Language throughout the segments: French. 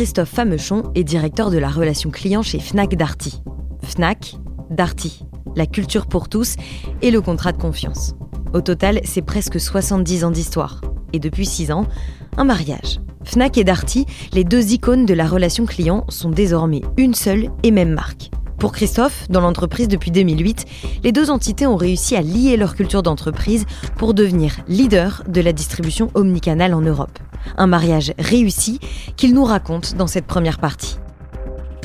Christophe Famechon est directeur de la relation client chez Fnac Darty. Fnac, Darty, la culture pour tous et le contrat de confiance. Au total, c'est presque 70 ans d'histoire. Et depuis 6 ans, un mariage. Fnac et Darty, les deux icônes de la relation client, sont désormais une seule et même marque. Pour Christophe, dans l'entreprise depuis 2008, les deux entités ont réussi à lier leur culture d'entreprise pour devenir leader de la distribution omnicanale en Europe. Un mariage réussi qu'il nous raconte dans cette première partie.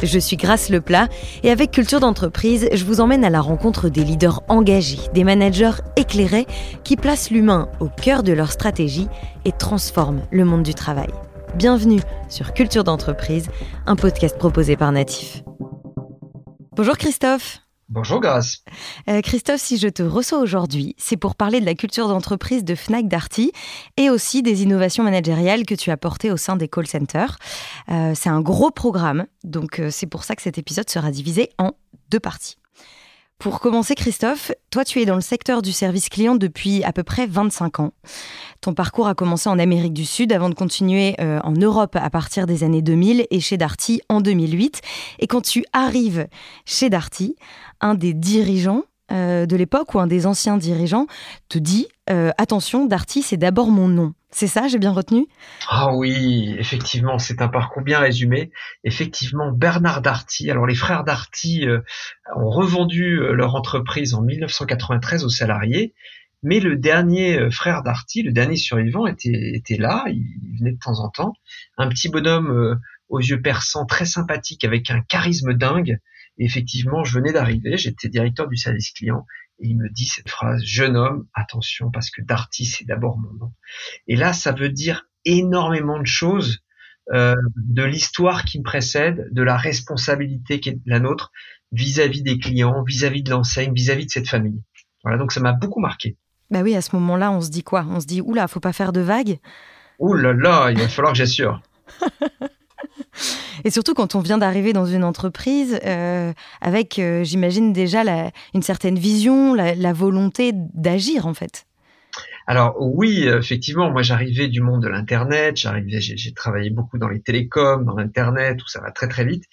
Je suis Grace Leplat et avec Culture d'entreprise, je vous emmène à la rencontre des leaders engagés, des managers éclairés qui placent l'humain au cœur de leur stratégie et transforment le monde du travail. Bienvenue sur Culture d'entreprise, un podcast proposé par Natif. Bonjour Christophe. Bonjour Grace. Euh, Christophe, si je te reçois aujourd'hui, c'est pour parler de la culture d'entreprise de Fnac Darty et aussi des innovations managériales que tu as portées au sein des call centers. Euh, c'est un gros programme, donc euh, c'est pour ça que cet épisode sera divisé en deux parties. Pour commencer, Christophe, toi, tu es dans le secteur du service client depuis à peu près 25 ans. Ton parcours a commencé en Amérique du Sud avant de continuer euh, en Europe à partir des années 2000 et chez Darty en 2008. Et quand tu arrives chez Darty, un des dirigeants euh, de l'époque ou un des anciens dirigeants te dit euh, attention, Darty, c'est d'abord mon nom. C'est ça, j'ai bien retenu? Ah oui, effectivement, c'est un parcours bien résumé. Effectivement, Bernard Darty, alors les frères Darty euh, ont revendu leur entreprise en 1993 aux salariés, mais le dernier frère Darty, le dernier survivant, était, était là, il venait de temps en temps. Un petit bonhomme aux yeux perçants, très sympathique, avec un charisme dingue, effectivement, je venais d'arriver, j'étais directeur du service client, et il me dit cette phrase, jeune homme, attention, parce que Darty, c'est d'abord mon nom. Et là, ça veut dire énormément de choses euh, de l'histoire qui me précède, de la responsabilité qui est la nôtre vis-à-vis des clients, vis-à-vis de l'enseigne, vis-à-vis de cette famille. Voilà, donc ça m'a beaucoup marqué. Bah oui, à ce moment-là, on se dit quoi? On se dit, oula, faut pas faire de vagues? Ouh là là, il va falloir que j'assure. Et surtout quand on vient d'arriver dans une entreprise euh, avec, euh, j'imagine déjà une certaine vision, la, volonté d'agir en fait. Alors oui, effectivement, moi j'arrivais du monde de l'internet, j'arrivais, j'ai travaillé beaucoup dans les télécoms, dans l'internet, tout ça va très très vite.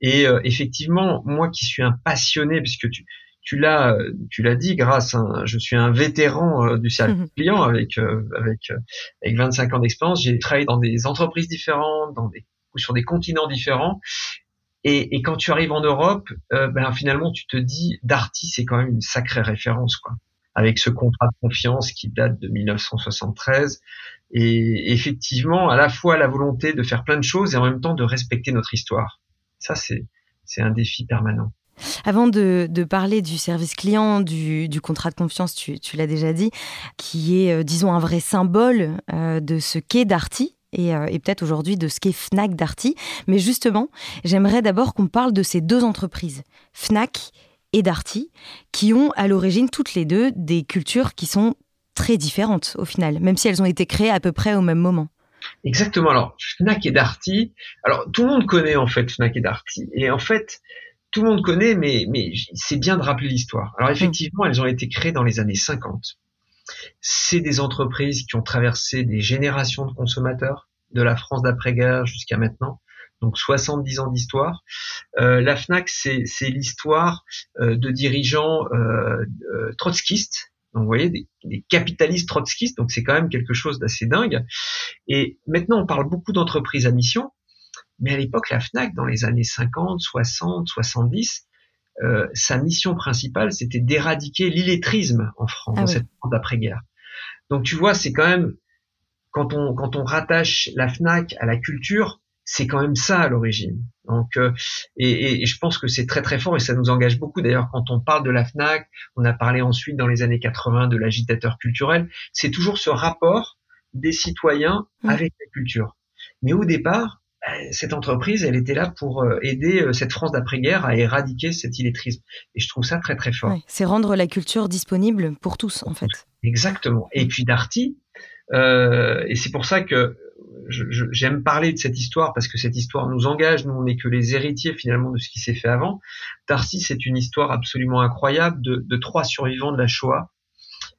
Et euh, effectivement, moi qui suis un passionné, puisque tu tu l'as tu l'as dit, grâce, à, je suis un vétéran du service client avec avec avec 25 ans d'expérience. J'ai travaillé dans des entreprises différentes, dans des ou sur des continents différents. Et, quand tu arrives en Europe, euh, ben finalement tu te dis Darty c'est quand même une sacrée référence quoi, avec ce contrat de confiance qui date de 1973 et effectivement à la fois la volonté de faire plein de choses et en même temps de respecter notre histoire. Ça c'est un défi permanent. Avant de, parler du service client, du, contrat de confiance, tu, tu l'as déjà dit, qui est, euh, disons, un vrai symbole euh, de ce qu'est Darty, euh, et, peut-être aujourd'hui de ce qu'est Fnac Darty. Mais justement, j'aimerais d'abord qu'on parle de ces deux entreprises, Fnac et Darty, qui ont à l'origine toutes les deux des cultures qui sont très différentes au final, même si elles ont été créées à peu près au même moment. Exactement. Alors, Fnac et Darty, alors tout le monde connaît en fait Fnac et Darty. Et en fait, tout le monde connaît, mais, mais c'est bien de rappeler l'histoire. Alors effectivement, elles ont été créées dans les années 50 c'est des entreprises qui ont traversé des générations de consommateurs, de la France d'après-guerre jusqu'à maintenant. Donc 70 ans d'histoire. Euh, la Fnac, c'est l'histoire euh, de dirigeants euh, trotskistes. Donc vous voyez, des, des capitalistes trotskistes. Donc c'est quand même quelque chose d'assez dingue. Et maintenant, on parle beaucoup d'entreprises à mission. Mais à l'époque, la Fnac, dans les années 50, 60, 70, euh, sa mission principale, c'était d'éradiquer l'illettrisme en France, ah dans cette d'après-guerre. Donc tu vois, c'est quand même quand on quand on rattache la Fnac à la culture, c'est quand même ça à l'origine. Donc euh, et, et, je pense que c'est très très fort et ça nous engage beaucoup. D'ailleurs, quand on parle de la Fnac, on a parlé ensuite dans les années 80 de l'agitateur culturel. C'est toujours ce rapport des citoyens mmh. avec la culture. Mais au départ, cette entreprise, elle était là pour euh, aider euh, cette France d'après-guerre à éradiquer cet illettrisme. Et je trouve ça très très fort. c'est rendre la culture disponible pour tous, en fait. Exactement. Et puis Darty, euh, et c'est pour ça que j'aime parler de cette histoire parce que cette histoire nous engage. Nous, on n'est que les héritiers finalement de ce qui s'est fait avant. Darty, c'est une histoire absolument incroyable de, de, trois survivants de la Shoah,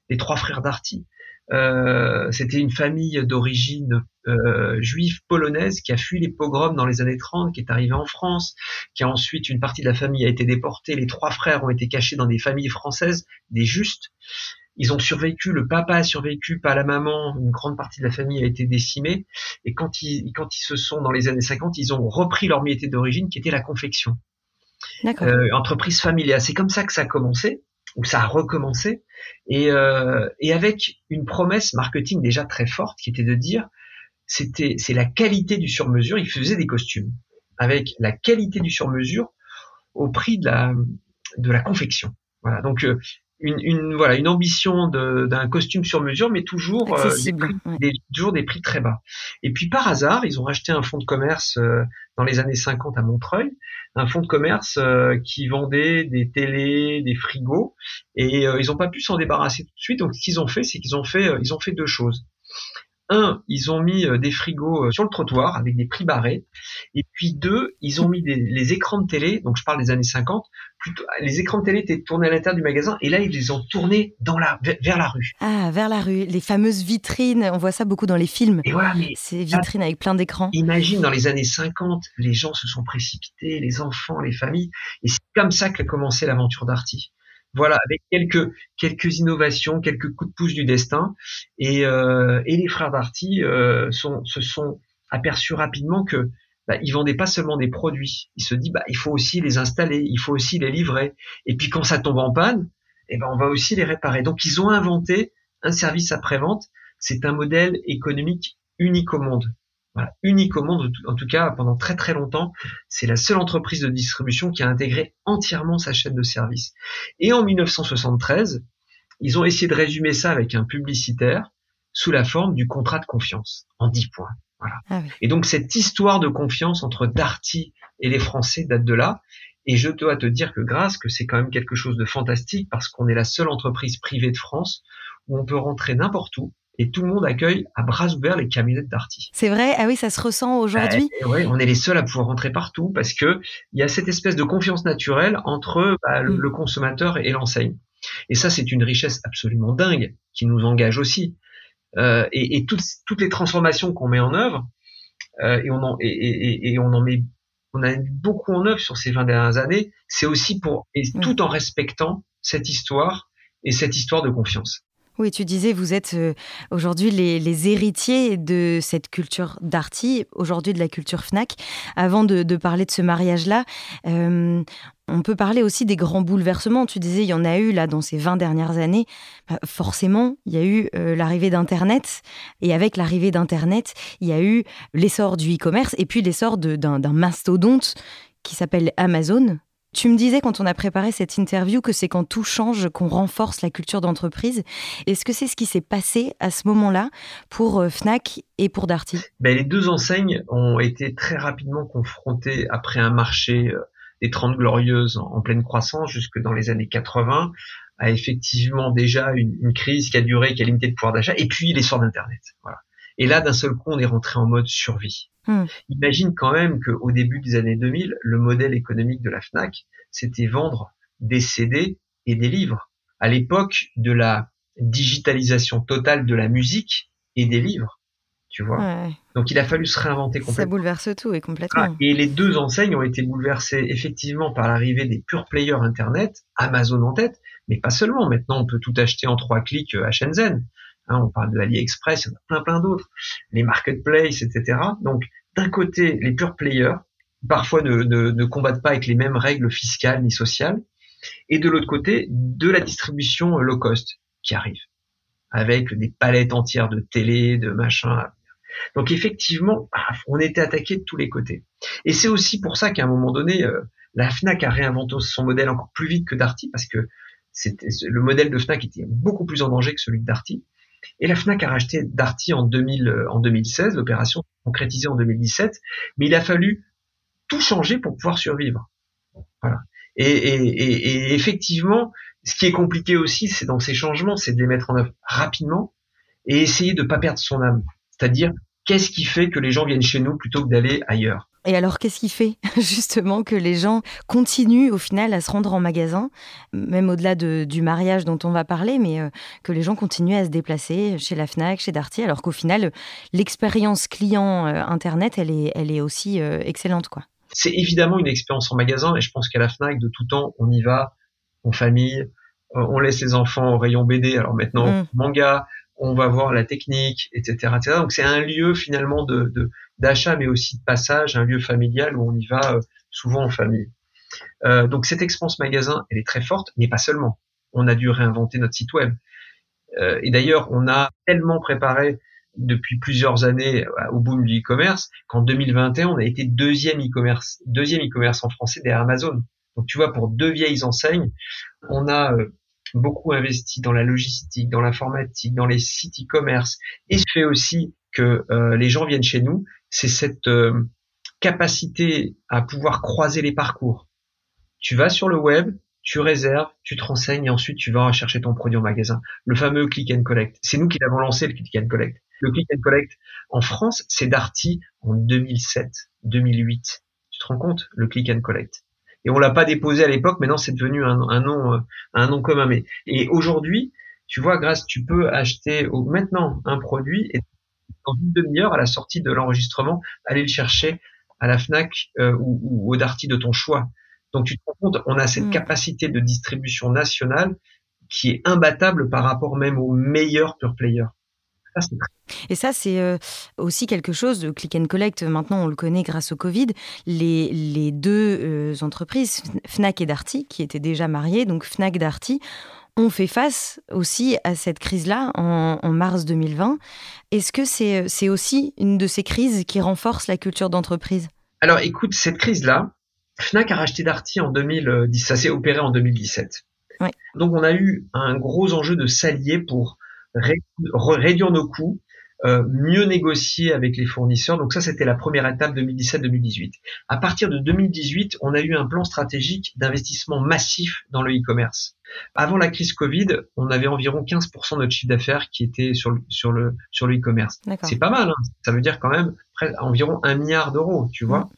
les trois frères Darty. Euh, c'était une famille d'origine euh, juive polonaise qui a fui les pogroms dans les années 30, qui est arrivée en France, qui a ensuite une partie de la famille a été déportée. Les trois frères ont été cachés dans des familles françaises, des justes. Ils ont survécu, le papa a survécu, pas la maman, une grande partie de la famille a été décimée. Et quand ils, quand ils se sont dans les années 50, ils ont repris leur métier d'origine qui était la confection. Euh, entreprise familiale. C'est comme ça que ça a commencé, ou ça a recommencé, et, euh, et avec une promesse marketing déjà très forte qui était de dire c'était c'est la qualité du sur-mesure. Ils faisaient des costumes avec la qualité du sur-mesure au prix de la de la confection. Voilà. Donc euh, une, une, voilà une ambition d'un costume sur mesure, mais toujours euh, des, prix, des, toujours des prix très bas. Et puis par hasard, ils ont racheté un fonds de commerce euh, dans les années 50 à Montreuil, un fonds de commerce euh, qui vendait des télés, des frigos, et ils n'ont pas pu s'en débarrasser tout de suite. Donc ce qu'ils ont fait, c'est qu'ils ont fait ils ont fait deux choses un, ils ont mis euh, des frigos euh, sur le trottoir avec des prix barrés. Et puis deux, ils ont mis des, les écrans de télé, donc je parle des années 50, plutôt, les écrans de télé étaient tournés à l'intérieur du magasin et là ils les ont tournés dans la, vers la rue. Ah, vers la rue, les fameuses vitrines, on voit ça beaucoup dans les films. Et voilà, mais ces vitrines avec plein d'écrans. Imagine dans les années 50, les gens se sont précipités, les enfants, les familles, et c'est comme ça qu'a commencé l'aventure d'Arty. Voilà, avec quelques quelques innovations, quelques coups de pouce du destin, et, euh, et les frères Darty euh, se sont aperçus rapidement que bah, ils vendaient pas seulement des produits. Ils se disent bah il faut aussi les installer, il faut aussi les livrer, et puis quand ça tombe en panne, eh ben on va aussi les réparer. Donc ils ont inventé un service après-vente. C'est un modèle économique unique au monde unique au monde, en tout cas pendant très très longtemps. C'est la seule entreprise de distribution qui a intégré entièrement sa chaîne de service. Et en 1973, ils ont essayé de résumer ça avec un publicitaire sous la forme du contrat de confiance en 10 points. Voilà. Ah et donc cette histoire de confiance entre Darty et les Français date de là. Et je dois te dire que grâce que c'est quand même quelque chose de fantastique parce qu'on est la seule entreprise privée de France où on peut rentrer n'importe où, et tout le monde accueille à bras ouverts les camionnettes d'Arty. C'est vrai, ah oui, ça se ressent aujourd'hui? Oui, on est les seuls à pouvoir rentrer partout parce que il y a cette espèce de confiance naturelle entre bah, mm. le consommateur et l'enseigne. Et ça, c'est une richesse absolument dingue qui nous engage aussi. Euh, et, et toutes, toutes, les transformations qu'on met en œuvre, euh, et, on en, et, et, on en met, on a beaucoup en œuvre sur ces 20 dernières années, c'est aussi pour, et mm. tout en respectant cette histoire et cette histoire de confiance. Oui, tu disais, vous êtes euh, aujourd'hui les, héritiers de cette culture d'Arty, aujourd'hui de la culture FNAC. Avant de, parler de ce mariage-là, euh, on peut parler aussi des grands bouleversements. Tu disais, il y en a eu là dans ces 20 dernières années. Bah, forcément, il y a eu euh, l'arrivée d'Internet. Et avec l'arrivée d'Internet, il y a eu l'essor du e-commerce et puis l'essor d'un mastodonte qui s'appelle Amazon, tu me disais quand on a préparé cette interview que c'est quand tout change qu'on renforce la culture d'entreprise. Est-ce que c'est ce qui s'est passé à ce moment-là pour euh, Fnac et pour Darty? Ben, Les deux enseignes ont été très rapidement confrontées après un marché euh, des 30 glorieuses en, pleine croissance jusque dans les années 80 à effectivement déjà une, une, crise qui a duré, qui a limité le pouvoir d'achat, et puis l'essor d'Internet. Voilà. Et là, d'un seul coup, on est rentré en mode survie. Hmm. Imagine quand même qu'au début des années 2000, le modèle économique de la FNAC, c'était vendre des CD et des livres. À l'époque de la digitalisation totale de la musique et des livres, tu vois. Donc il a fallu se réinventer complètement. Ça bouleverse tout et complètement. Ah, et les deux enseignes ont été bouleversées effectivement par l'arrivée des pure players Internet, Amazon en tête, mais pas seulement. Maintenant, on peut tout acheter en trois clics euh, à Shenzhen. Hein, on parle de AliExpress, il y en a plein plein d'autres, les marketplaces, etc. Donc d'un côté, les pure players, parfois ne, combattent pas avec les mêmes règles fiscales ni sociales, et de l'autre côté, de la distribution low cost qui arrive, avec des palettes entières de télé, de machins. Donc effectivement, on était attaqué de tous les côtés. Et c'est aussi pour ça qu'à un moment donné, euh, la Fnac a réinventé son modèle encore plus vite que Darty, parce que le modèle de Fnac était beaucoup plus en danger que celui de Darty. Et la FNAC a racheté Darty en, 2000, euh, en 2016, l'opération concrétisée en 2017, mais il a fallu tout changer pour pouvoir survivre. Et, effectivement, ce qui est compliqué aussi, c'est dans ces changements, c'est de les mettre en œuvre rapidement et essayer de ne pas perdre son âme. C'est-à-dire, qu'est-ce qui fait que les gens viennent chez nous plutôt que d'aller ailleurs? Et alors, qu'est-ce qui fait justement que les gens continuent au final à se rendre en magasin, même au-delà de, du mariage dont on va parler, mais euh, que les gens continuent à se déplacer chez la FNAC, chez Darty, alors qu'au final, l'expérience client euh, Internet, elle est, elle est aussi euh, excellente. quoi. C'est évidemment une expérience en magasin, et je pense qu'à la FNAC, de tout temps, on y va en famille, on laisse les enfants au rayon BD, alors maintenant mmh. manga, on va voir la technique, etc. Donc c'est un lieu finalement de d'achat, mais aussi de passage, un lieu familial où on y va euh, souvent en famille. Euh, donc cette expérience magasin, elle est très forte, mais pas seulement. On a dû réinventer notre site web. Euh, et d'ailleurs, on a tellement préparé depuis plusieurs années au boom du e-commerce qu'en 2021, on a été deuxième e-commerce, deuxième e-commerce en français derrière Amazon. Donc tu vois, pour deux vieilles enseignes, on a beaucoup investi dans la logistique, dans l'informatique, dans les sites e-commerce, et ce fait aussi que les gens viennent chez nous c'est cette euh, capacité à pouvoir croiser les parcours. Tu vas sur le web, tu réserves, tu te renseignes et ensuite tu vas chercher ton produit en magasin. Le fameux click and collect. C'est nous qui l'avons lancé le click and collect. Le click and collect en France, c'est Darty en 2007, 2008. Tu te rends compte? Le click and collect. Et on l'a pas déposé à l'époque, maintenant c'est devenu un, nom euh, un nom commun. Mais et aujourd'hui, tu vois, grâce, tu peux acheter maintenant un produit et dans une demi-heure à la sortie de l'enregistrement, aller le chercher à la Fnac euh, ou, au Darty de ton choix. Donc tu te rends compte, on a cette mm. capacité de distribution nationale qui est imbattable par rapport même aux meilleurs pure players. Et ça, c'est euh, aussi quelque chose de click and collect. Maintenant, on le connaît grâce au Covid. Les, les deux euh, entreprises, Fnac et Darty, qui étaient déjà mariées, donc Fnac Darty, on fait face aussi à cette crise-là en, mars 2020. Est-ce que c'est aussi une de ces crises qui renforce la culture d'entreprise? Alors écoute, cette crise-là, Fnac a racheté Darty en 2010, ça s'est opéré en 2017. Donc on a eu un gros enjeu de s'allier pour réduire nos coûts euh, mieux négocier avec les fournisseurs. Donc ça, c'était la première étape 2017-2018. À partir de 2018, on a eu un plan stratégique d'investissement massif dans le e-commerce. Avant la crise Covid, on avait environ 15% de notre chiffre d'affaires qui était sur le sur le sur le e-commerce. C'est pas mal. Hein. Ça veut dire quand même près, environ un milliard d'euros, tu vois.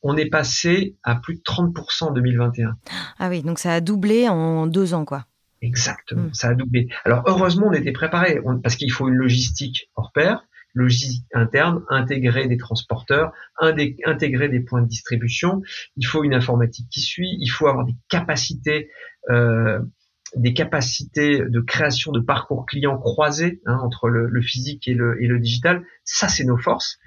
On est passé à plus de 30% en 2021. Ah oui, donc ça a doublé en deux ans, quoi. Exactement, mm. ça a doublé. Alors heureusement, on était préparé parce qu'il faut une logistique hors pair, logistique interne, intégrer des transporteurs, intégrer des points de distribution. Il faut une informatique qui suit. Il faut avoir des capacités, euh, des capacités de création de parcours clients croisés hein, entre le, physique et le, et le digital. Ça, c'est nos forces.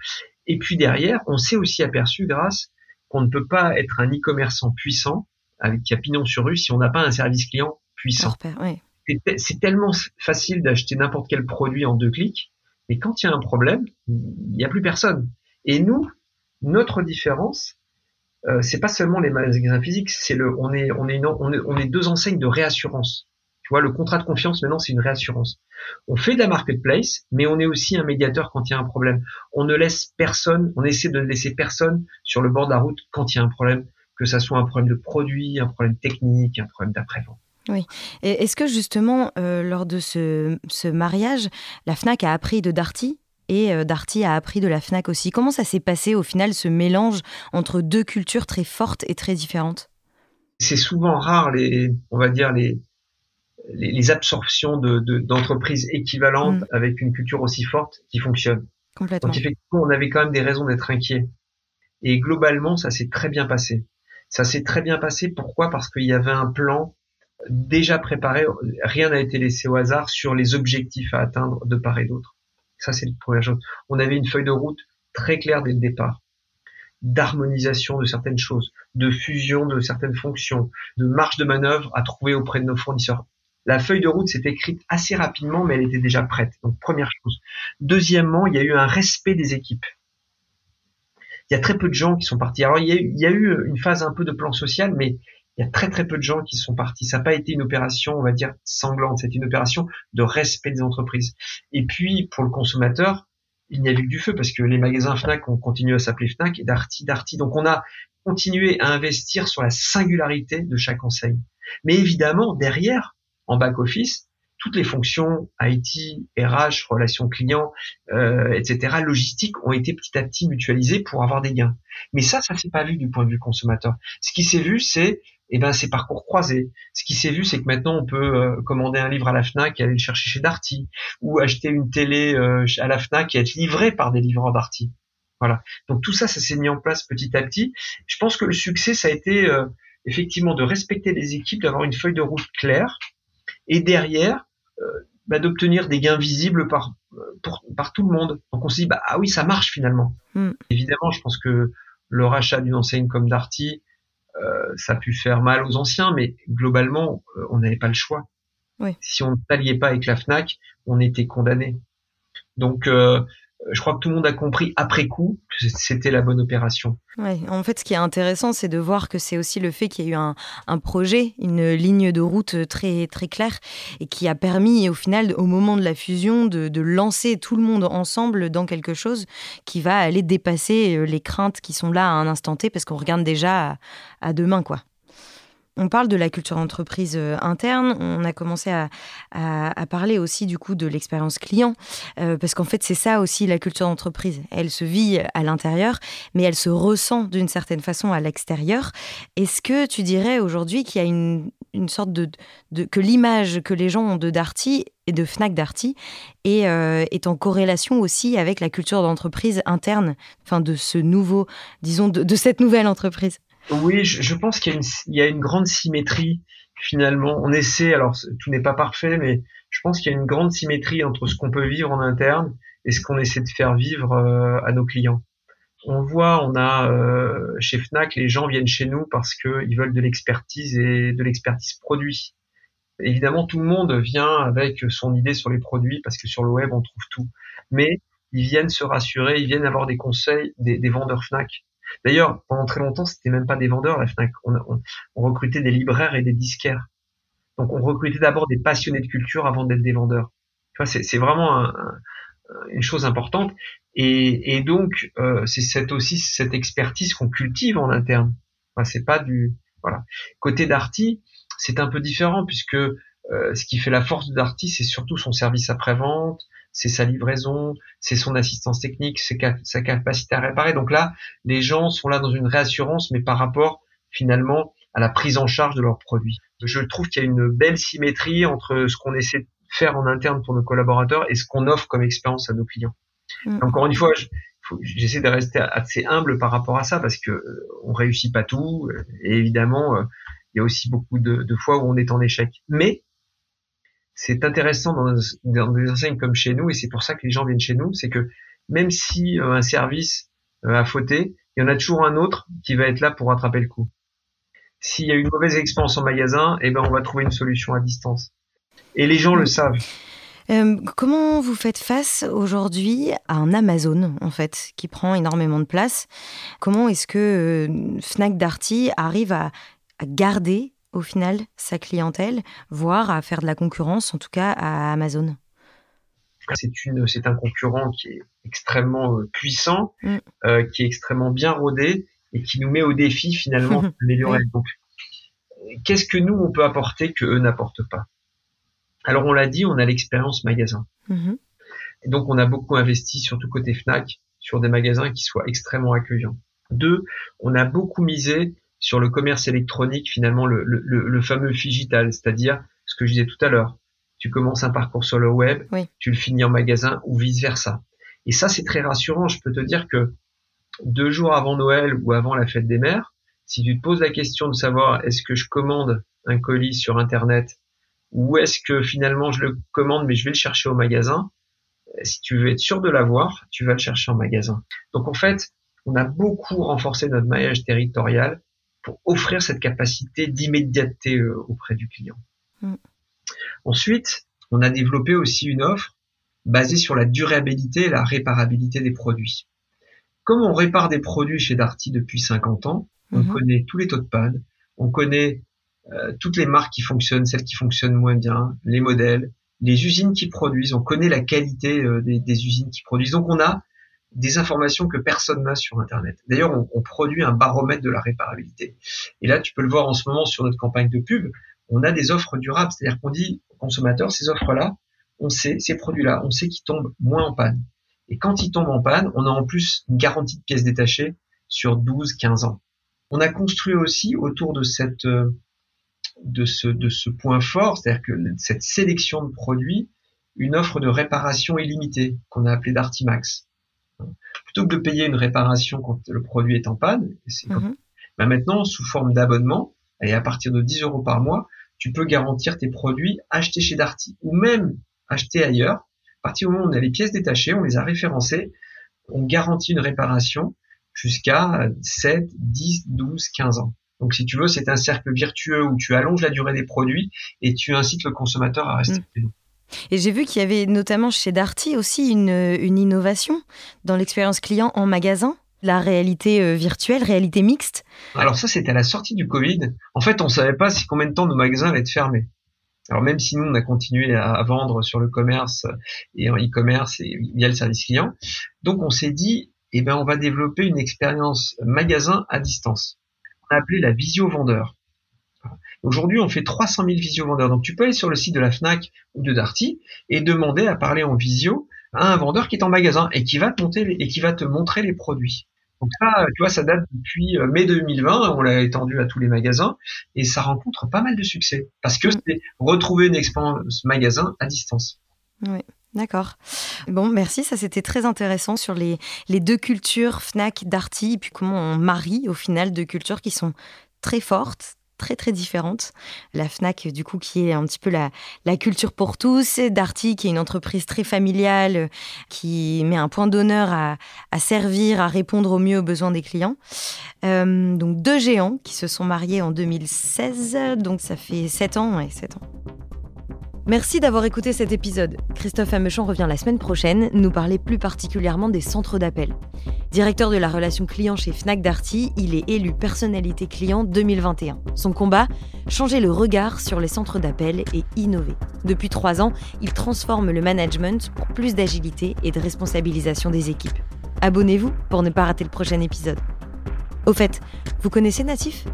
Et puis derrière, on s'est aussi aperçu, grâce, qu'on ne peut pas être un e-commerçant puissant avec qui a pignon sur rue si on n'a pas un service client puissant. C'est tellement facile d'acheter n'importe quel produit en deux clics, mais quand il y a un problème, il n'y a plus personne. Et nous, notre différence, euh, c'est pas seulement les magasins physiques, c'est le, on est, on est, on est, on est deux enseignes de réassurance. Tu vois, le contrat de confiance maintenant, c'est une réassurance. On fait de la marketplace, mais on est aussi un médiateur quand il y a un problème. On ne laisse personne, on essaie de ne laisser personne sur le bord de la route quand il y a un problème, que ça soit un problème de produit, un problème technique, un problème d'après-vente. Oui. Est-ce que justement, euh, lors de ce, mariage, la FNAC a appris de Darty et euh, Darty a appris de la FNAC aussi? Comment ça s'est passé au final, ce mélange entre deux cultures très fortes et très différentes? C'est souvent rare, les, on va dire, les, les, absorptions d'entreprises de, équivalentes mm. avec une culture aussi forte qui fonctionnent. Complètement. Donc effectivement, on avait quand même des raisons d'être inquiets. Et globalement, ça s'est très bien passé. Ça s'est très bien passé. Pourquoi? Parce qu'il y avait un plan déjà préparé, rien n'a été laissé au hasard sur les objectifs à atteindre de part et d'autre. Ça, c'est la première chose. On avait une feuille de route très claire dès le départ d'harmonisation de certaines choses, de fusion de certaines fonctions, de marge de manœuvre à trouver auprès de nos fournisseurs. La feuille de route s'est écrite assez rapidement, mais elle était déjà prête. Donc, première chose. Deuxièmement, il y a eu un respect des équipes. Il y a très peu de gens qui sont partis. Alors, il y a eu, il y a eu une phase un peu de plan social, mais il y a très très peu de gens qui sont partis. Ça n'a pas été une opération, on va dire, sanglante. C'est une opération de respect des entreprises. Et puis, pour le consommateur, il n'y a vu que du feu parce que les magasins Fnac ont continué à s'appeler Fnac et Darty, Darty. Donc, on a continué à investir sur la singularité de chaque enseigne. Mais évidemment, derrière, en back-office, toutes les fonctions IT, RH, relations clients, euh, etc., logistique ont été petit à petit mutualisées pour avoir des gains. Mais ça, ça s'est pas vu du point de vue consommateur. Ce qui s'est vu, c'est eh ben c'est parcours croisés. Ce qui s'est vu, c'est que maintenant on peut euh, commander un livre à la Fnac et aller le chercher chez Darty, ou acheter une télé euh, à la Fnac et être livré par des livreurs Darty. Voilà. Donc tout ça, ça s'est mis en place petit à petit. Je pense que le succès, ça a été euh, effectivement de respecter les équipes, d'avoir une feuille de route claire, et derrière bah, d'obtenir des gains visibles par par tout le monde. Donc on se dit bah ah oui ça marche finalement. Mm. Évidemment, je pense que le rachat d'une enseigne comme Darty, ça a pu faire mal aux anciens, mais globalement, euh, on n'avait pas le choix. Si on ne s'alliait pas avec la FNAC, on était condamné. Donc, euh, je crois que tout le monde a compris après coup que c'était la bonne opération. Ouais, en fait, ce qui est intéressant, c'est de voir que c'est aussi le fait qu'il y a eu un, un, projet, une ligne de route très, très claire et qui a permis, au final, au moment de la fusion, de, de lancer tout le monde ensemble dans quelque chose qui va aller dépasser euh, les craintes qui sont là à un instant T parce qu'on regarde déjà à, à demain, quoi. On parle de la culture entreprise euh, interne. On a commencé à, parler aussi du coup de l'expérience client, euh, parce qu'en fait c'est ça aussi la culture d'entreprise. Elle se vit à l'intérieur, mais elle se ressent d'une certaine façon à l'extérieur. Est-ce que tu dirais aujourd'hui qu'il y a une, sorte de, que l'image que les gens ont de Darty et de Fnac Darty euh, est en corrélation aussi avec la culture d'entreprise interne, enfin de ce nouveau, disons de cette nouvelle entreprise? Oui, je, pense qu'il y, a une grande symétrie finalement. On essaie, alors tout n'est pas parfait, mais je pense qu'il y a une grande symétrie entre ce qu'on peut vivre en interne et ce qu'on essaie de faire vivre euh, à nos clients. On voit, on a euh, chez Fnac, les gens viennent chez nous parce qu'ils veulent de l'expertise et de l'expertise produit. Évidemment, tout le monde vient avec son idée sur les produits parce que sur le web on trouve tout. Mais ils viennent se rassurer, ils viennent avoir des conseils des, des vendeurs Fnac. D'ailleurs, pendant très longtemps, c'était même pas des vendeurs la Fnac. On, recrutait des libraires et des disquaires. Donc, on recrutait d'abord des passionnés de culture avant d'être des vendeurs. c'est vraiment une chose importante. Et, donc, euh, c'est aussi cette expertise qu'on cultive en interne. C'est pas du voilà. Côté Darty, c'est un peu différent puisque euh, ce qui fait la force de Darty, c'est surtout son service après-vente, c'est sa livraison, c'est son assistance technique, c'est sa capacité à réparer. Donc là, les gens sont là dans une réassurance, mais par rapport finalement à la prise en charge de leurs produits. Je trouve qu'il y a une belle symétrie entre ce qu'on essaie de faire en interne pour nos collaborateurs et ce qu'on offre comme expérience à nos clients. Mm. Encore une fois, j'essaie de rester assez humble par rapport à ça parce que euh, on réussit pas tout et évidemment euh, il y a aussi beaucoup de, de fois où on est en échec. Mais c'est intéressant dans, des enseignes comme chez nous, et c'est pour ça que les gens viennent chez nous, c'est que même si euh, un service euh, a fauté, il y en a toujours un autre qui va être là pour rattraper le coup. S'il y a une mauvaise expérience en magasin, eh ben on va trouver une solution à distance. Et les gens le savent. Euh, comment vous faites face aujourd'hui à un Amazon, en fait, qui prend énormément de place? Comment est-ce que Fnac Darty arrive à garder au final sa clientèle, voire à faire de la concurrence, en tout cas à Amazon c'est un concurrent qui est extrêmement euh, puissant, mm. euh, qui est extrêmement bien rodé et qui nous met au défi finalement d'améliorer. Donc, qu'est-ce que nous on peut apporter que eux n'apportent pas? Alors on l'a dit, on a l'expérience magasin. Mm-hmm. Et donc on a beaucoup investi, surtout côté Fnac, sur des magasins qui soient extrêmement accueillants. Deux, on a beaucoup misé sur le commerce électronique, finalement, le, le, le fameux digital, c'est-à-dire ce que je disais tout à l'heure. Tu commences un parcours sur le web, tu le finis en magasin ou vice versa. Et ça, c'est très rassurant. Je peux te dire que deux jours avant Noël ou avant la fête des mères, si tu te poses la question de savoir est-ce que je commande un colis sur Internet ou est-ce que finalement je le commande mais je vais le chercher au magasin, si tu veux être sûr de l'avoir, tu vas le chercher en magasin. Donc en fait, on a beaucoup renforcé notre maillage territorial pour offrir cette capacité d'immédiateté euh, auprès du client. Mm. Ensuite, on a développé aussi une offre basée sur la durabilité et la réparabilité des produits. Comme on répare des produits chez Darty depuis 50 ans, on mm-hmm. connaît tous les taux de panne, on connaît euh, toutes les marques qui fonctionnent, celles qui fonctionnent moins bien, les modèles, les usines qui produisent, on connaît la qualité euh, des, des, usines qui produisent. Donc on a des informations que personne n'a sur Internet. D'ailleurs, on, produit un baromètre de la réparabilité. Et là, tu peux le voir en ce moment sur notre campagne de pub. on a des offres durables, c'est-à-dire qu'on dit aux consommateurs, ces offres-là, on sait, ces produits-là, on sait qu'ils tombent moins en panne. Et quand ils tombent en panne, on a en plus une garantie de pièces détachées sur 12, 15 ans. On a construit aussi autour de cette, euh, de ce, de ce point fort, c'est-à-dire que cette sélection de produits, une offre de réparation illimitée qu'on a appelée Dartimax. Plutôt que de payer une réparation quand le produit est en panne, c'est mhm. bah maintenant sous forme d'abonnement, et à partir de 10 euros par mois, tu peux garantir tes produits achetés chez Darty ou même achetés ailleurs. À partir du moment où on a les pièces détachées, on les a référencées, on garantit une réparation jusqu'à 7, 10, 12, 15 ans. Donc si tu veux, c'est un cercle virtueux où tu allonges la durée des produits et tu incites le consommateur à rester mmh. Et j'ai vu qu'il y avait notamment chez Darty aussi une, une innovation dans l'expérience client en magasin la réalité euh, virtuelle, réalité mixte Alors ça, c'était à la sortie du Covid. En fait, on savait pas si combien de temps nos magasins allaient être fermés. Alors même si nous, on a continué à, vendre sur le commerce et en e-commerce et via le service client, donc on s'est dit, eh ben, on va développer une expérience magasin à distance. On a appelé la visio vendeur. Aujourd'hui, on fait 300 000 visio vendeurs. Donc tu peux aller sur le site de la Fnac ou de Darty et demander à parler en visio à un vendeur qui est en magasin et qui va te monter et qui va te montrer les produits. Donc ça, tu vois, ça date depuis euh, mai 2020, on l'a étendu à tous les magasins et ça rencontre pas mal de succès parce que mm. c'est retrouver une expérience magasin à distance. Oui. D'accord. Bon, merci. Ça, c'était très intéressant sur les, les deux cultures, Fnac, Darty, et puis comment on marie au final deux cultures qui sont très fortes, très très différentes. La FNAC, du coup, qui est un petit peu la, la culture pour tous, Darty, qui est une entreprise très familiale, qui met un point d'honneur à, à, servir, à répondre au mieux aux besoins des clients. Euh, donc deux géants qui se sont mariés en 2016, donc ça fait sept ans, ouais, sept ans. Merci d'avoir écouté cet épisode. Christophe Amechon revient la semaine prochaine nous parler plus particulièrement des centres d'appel. Directeur de la relation client chez Fnac Darty, il est élu personnalité client 2021. Son combat Changer le regard sur les centres d'appel et innover. Depuis trois ans, il transforme le management pour plus d'agilité et de responsabilisation des équipes. Abonnez-vous pour ne pas rater le prochain épisode. Au fait, vous connaissez Natif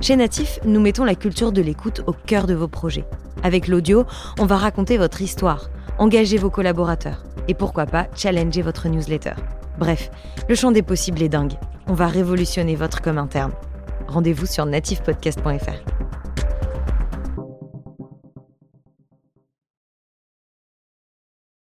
Chez Natif, nous mettons la culture de l'écoute au cœur de vos projets. Avec l'audio, on va raconter votre histoire, engager vos collaborateurs et pourquoi pas challenger votre newsletter. Bref, le champ des possibles est dingue. On va révolutionner votre com interne. Rendez-vous sur nativepodcast.fr.